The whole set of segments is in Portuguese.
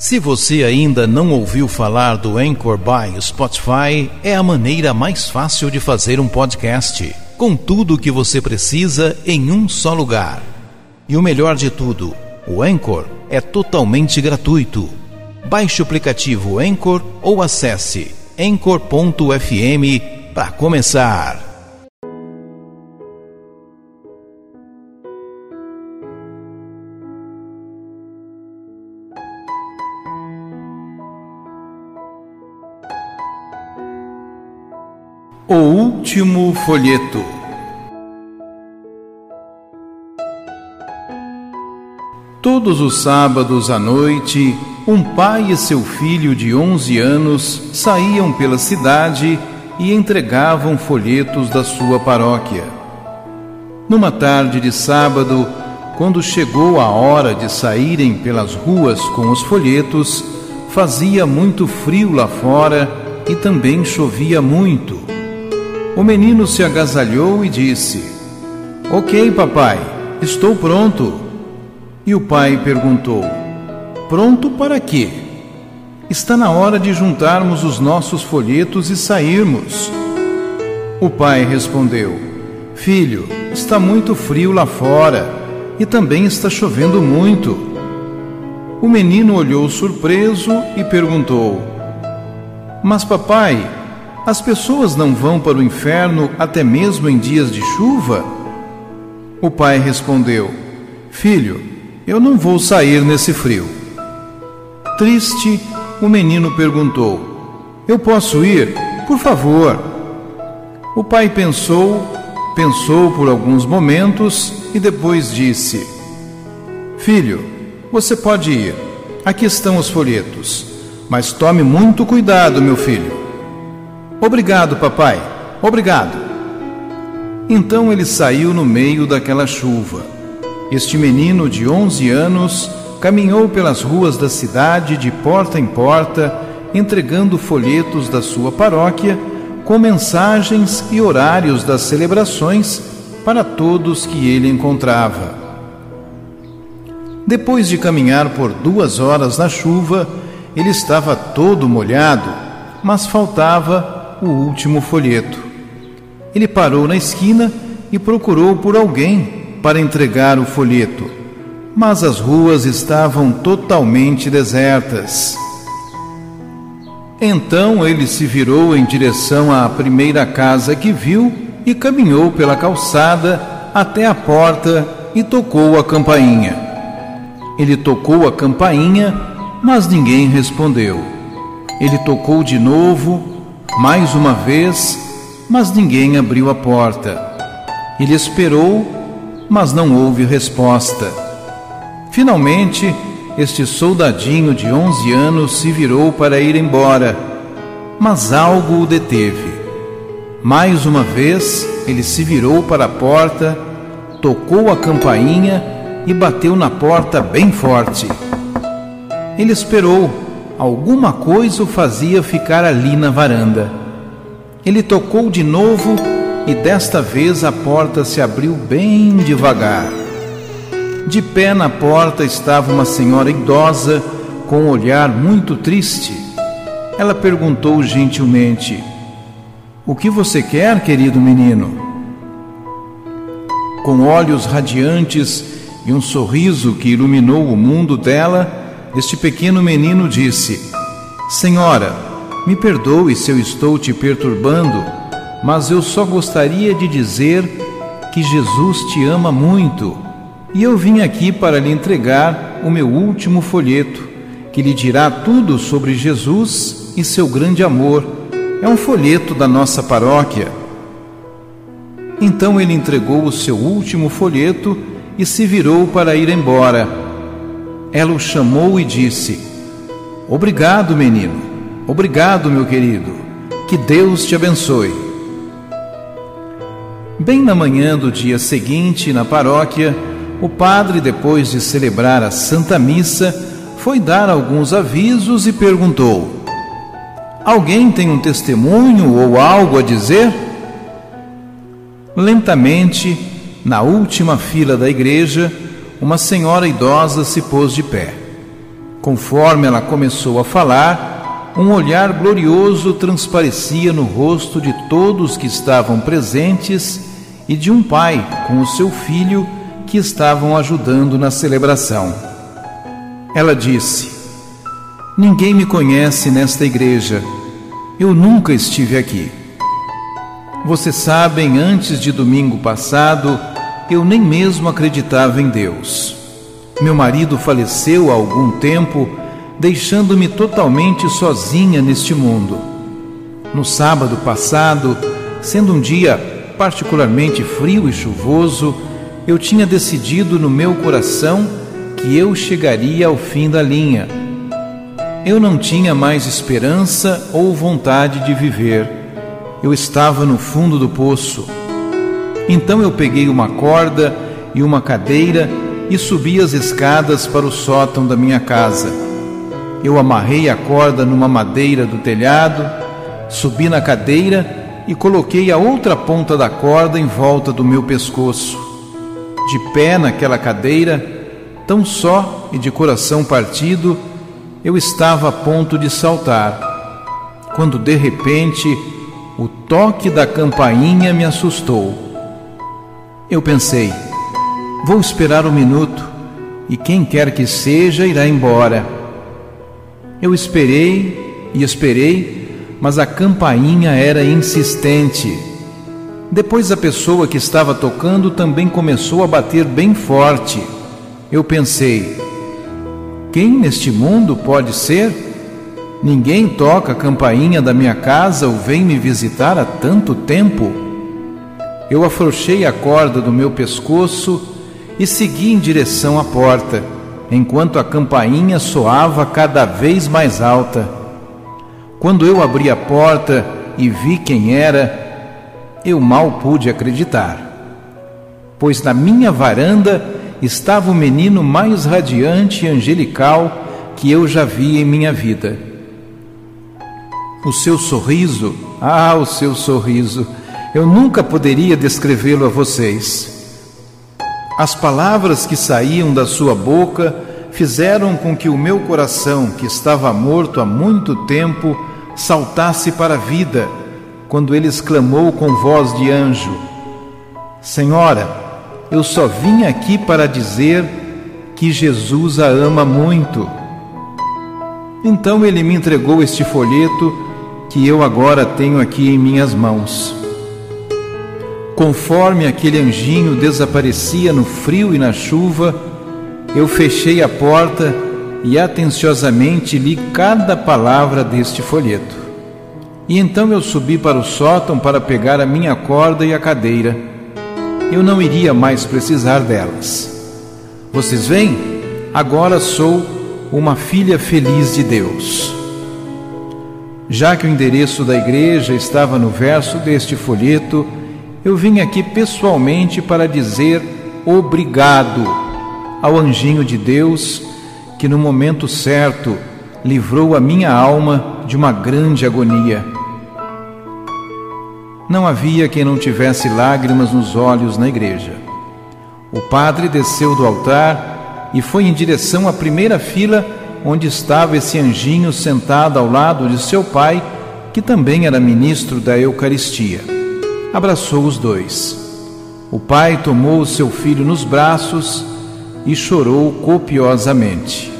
Se você ainda não ouviu falar do Anchor by Spotify, é a maneira mais fácil de fazer um podcast, com tudo o que você precisa em um só lugar. E o melhor de tudo, o Anchor é totalmente gratuito. Baixe o aplicativo Anchor ou acesse anchor.fm para começar. O último folheto. Todos os sábados à noite, um pai e seu filho de 11 anos saíam pela cidade e entregavam folhetos da sua paróquia. Numa tarde de sábado, quando chegou a hora de saírem pelas ruas com os folhetos, fazia muito frio lá fora e também chovia muito. O menino se agasalhou e disse: Ok, papai, estou pronto. E o pai perguntou: Pronto para quê? Está na hora de juntarmos os nossos folhetos e sairmos. O pai respondeu: Filho, está muito frio lá fora e também está chovendo muito. O menino olhou surpreso e perguntou: Mas, papai, as pessoas não vão para o inferno até mesmo em dias de chuva? O pai respondeu: Filho, eu não vou sair nesse frio. Triste, o menino perguntou: Eu posso ir? Por favor. O pai pensou, pensou por alguns momentos e depois disse: Filho, você pode ir. Aqui estão os folhetos. Mas tome muito cuidado, meu filho. Obrigado, papai. Obrigado. Então ele saiu no meio daquela chuva. Este menino de 11 anos caminhou pelas ruas da cidade de porta em porta, entregando folhetos da sua paróquia com mensagens e horários das celebrações para todos que ele encontrava. Depois de caminhar por duas horas na chuva, ele estava todo molhado, mas faltava o último folheto. Ele parou na esquina e procurou por alguém para entregar o folheto, mas as ruas estavam totalmente desertas. Então ele se virou em direção à primeira casa que viu e caminhou pela calçada até a porta e tocou a campainha. Ele tocou a campainha, mas ninguém respondeu. Ele tocou de novo mais uma vez, mas ninguém abriu a porta. Ele esperou, mas não houve resposta. Finalmente, este soldadinho de 11 anos se virou para ir embora, mas algo o deteve. Mais uma vez, ele se virou para a porta, tocou a campainha e bateu na porta bem forte. Ele esperou alguma coisa o fazia ficar ali na varanda. Ele tocou de novo e desta vez a porta se abriu bem devagar. De pé na porta estava uma senhora idosa com um olhar muito triste. Ela perguntou gentilmente: O que você quer, querido menino? Com olhos radiantes e um sorriso que iluminou o mundo dela, este pequeno menino disse: Senhora, me perdoe se eu estou te perturbando, mas eu só gostaria de dizer que Jesus te ama muito e eu vim aqui para lhe entregar o meu último folheto, que lhe dirá tudo sobre Jesus e seu grande amor. É um folheto da nossa paróquia. Então ele entregou o seu último folheto e se virou para ir embora. Ela o chamou e disse: Obrigado, menino. Obrigado, meu querido. Que Deus te abençoe. Bem na manhã do dia seguinte, na paróquia, o padre, depois de celebrar a Santa Missa, foi dar alguns avisos e perguntou: Alguém tem um testemunho ou algo a dizer? Lentamente, na última fila da igreja, uma senhora idosa se pôs de pé. Conforme ela começou a falar, um olhar glorioso transparecia no rosto de todos que estavam presentes e de um pai com o seu filho que estavam ajudando na celebração. Ela disse: Ninguém me conhece nesta igreja. Eu nunca estive aqui. Vocês sabem, antes de domingo passado, eu nem mesmo acreditava em Deus. Meu marido faleceu há algum tempo, deixando-me totalmente sozinha neste mundo. No sábado passado, sendo um dia particularmente frio e chuvoso, eu tinha decidido no meu coração que eu chegaria ao fim da linha. Eu não tinha mais esperança ou vontade de viver. Eu estava no fundo do poço. Então eu peguei uma corda e uma cadeira e subi as escadas para o sótão da minha casa. Eu amarrei a corda numa madeira do telhado, subi na cadeira e coloquei a outra ponta da corda em volta do meu pescoço. De pé naquela cadeira, tão só e de coração partido, eu estava a ponto de saltar, quando de repente o toque da campainha me assustou. Eu pensei, Vou esperar um minuto e quem quer que seja irá embora. Eu esperei e esperei, mas a campainha era insistente. Depois a pessoa que estava tocando também começou a bater bem forte. Eu pensei: quem neste mundo pode ser? Ninguém toca a campainha da minha casa ou vem me visitar há tanto tempo. Eu afrouxei a corda do meu pescoço e segui em direção à porta, enquanto a campainha soava cada vez mais alta. Quando eu abri a porta e vi quem era, eu mal pude acreditar, pois na minha varanda estava o menino mais radiante e angelical que eu já vi em minha vida. O seu sorriso, ah, o seu sorriso, eu nunca poderia descrevê-lo a vocês. As palavras que saíam da sua boca fizeram com que o meu coração, que estava morto há muito tempo, saltasse para a vida, quando ele exclamou com voz de anjo: Senhora, eu só vim aqui para dizer que Jesus a ama muito. Então ele me entregou este folheto que eu agora tenho aqui em minhas mãos. Conforme aquele anjinho desaparecia no frio e na chuva, eu fechei a porta e atenciosamente li cada palavra deste folheto. E então eu subi para o sótão para pegar a minha corda e a cadeira. Eu não iria mais precisar delas. Vocês veem? Agora sou uma filha feliz de Deus. Já que o endereço da igreja estava no verso deste folheto, eu vim aqui pessoalmente para dizer obrigado ao anjinho de Deus que, no momento certo, livrou a minha alma de uma grande agonia. Não havia quem não tivesse lágrimas nos olhos na igreja. O padre desceu do altar e foi em direção à primeira fila onde estava esse anjinho sentado ao lado de seu pai, que também era ministro da Eucaristia abraçou os dois. O pai tomou o seu filho nos braços e chorou copiosamente.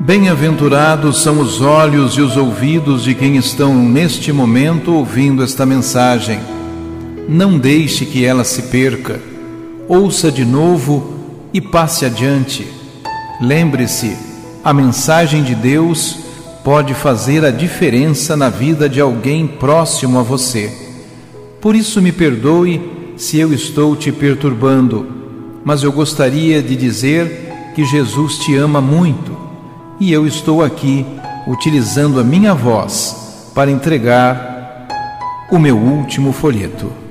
Bem-aventurados são os olhos e os ouvidos de quem estão neste momento ouvindo esta mensagem. Não deixe que ela se perca. Ouça de novo e passe adiante. Lembre-se a mensagem de Deus pode fazer a diferença na vida de alguém próximo a você. Por isso, me perdoe se eu estou te perturbando, mas eu gostaria de dizer que Jesus te ama muito e eu estou aqui utilizando a minha voz para entregar o meu último folheto.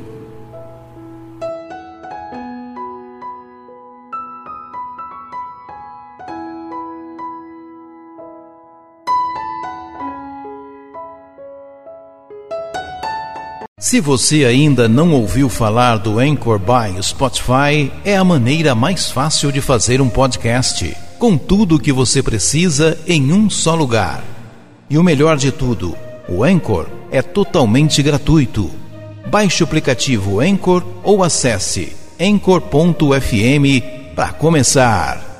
Se você ainda não ouviu falar do Anchor by Spotify, é a maneira mais fácil de fazer um podcast, com tudo o que você precisa em um só lugar. E o melhor de tudo, o Anchor é totalmente gratuito. Baixe o aplicativo Anchor ou acesse anchor.fm para começar.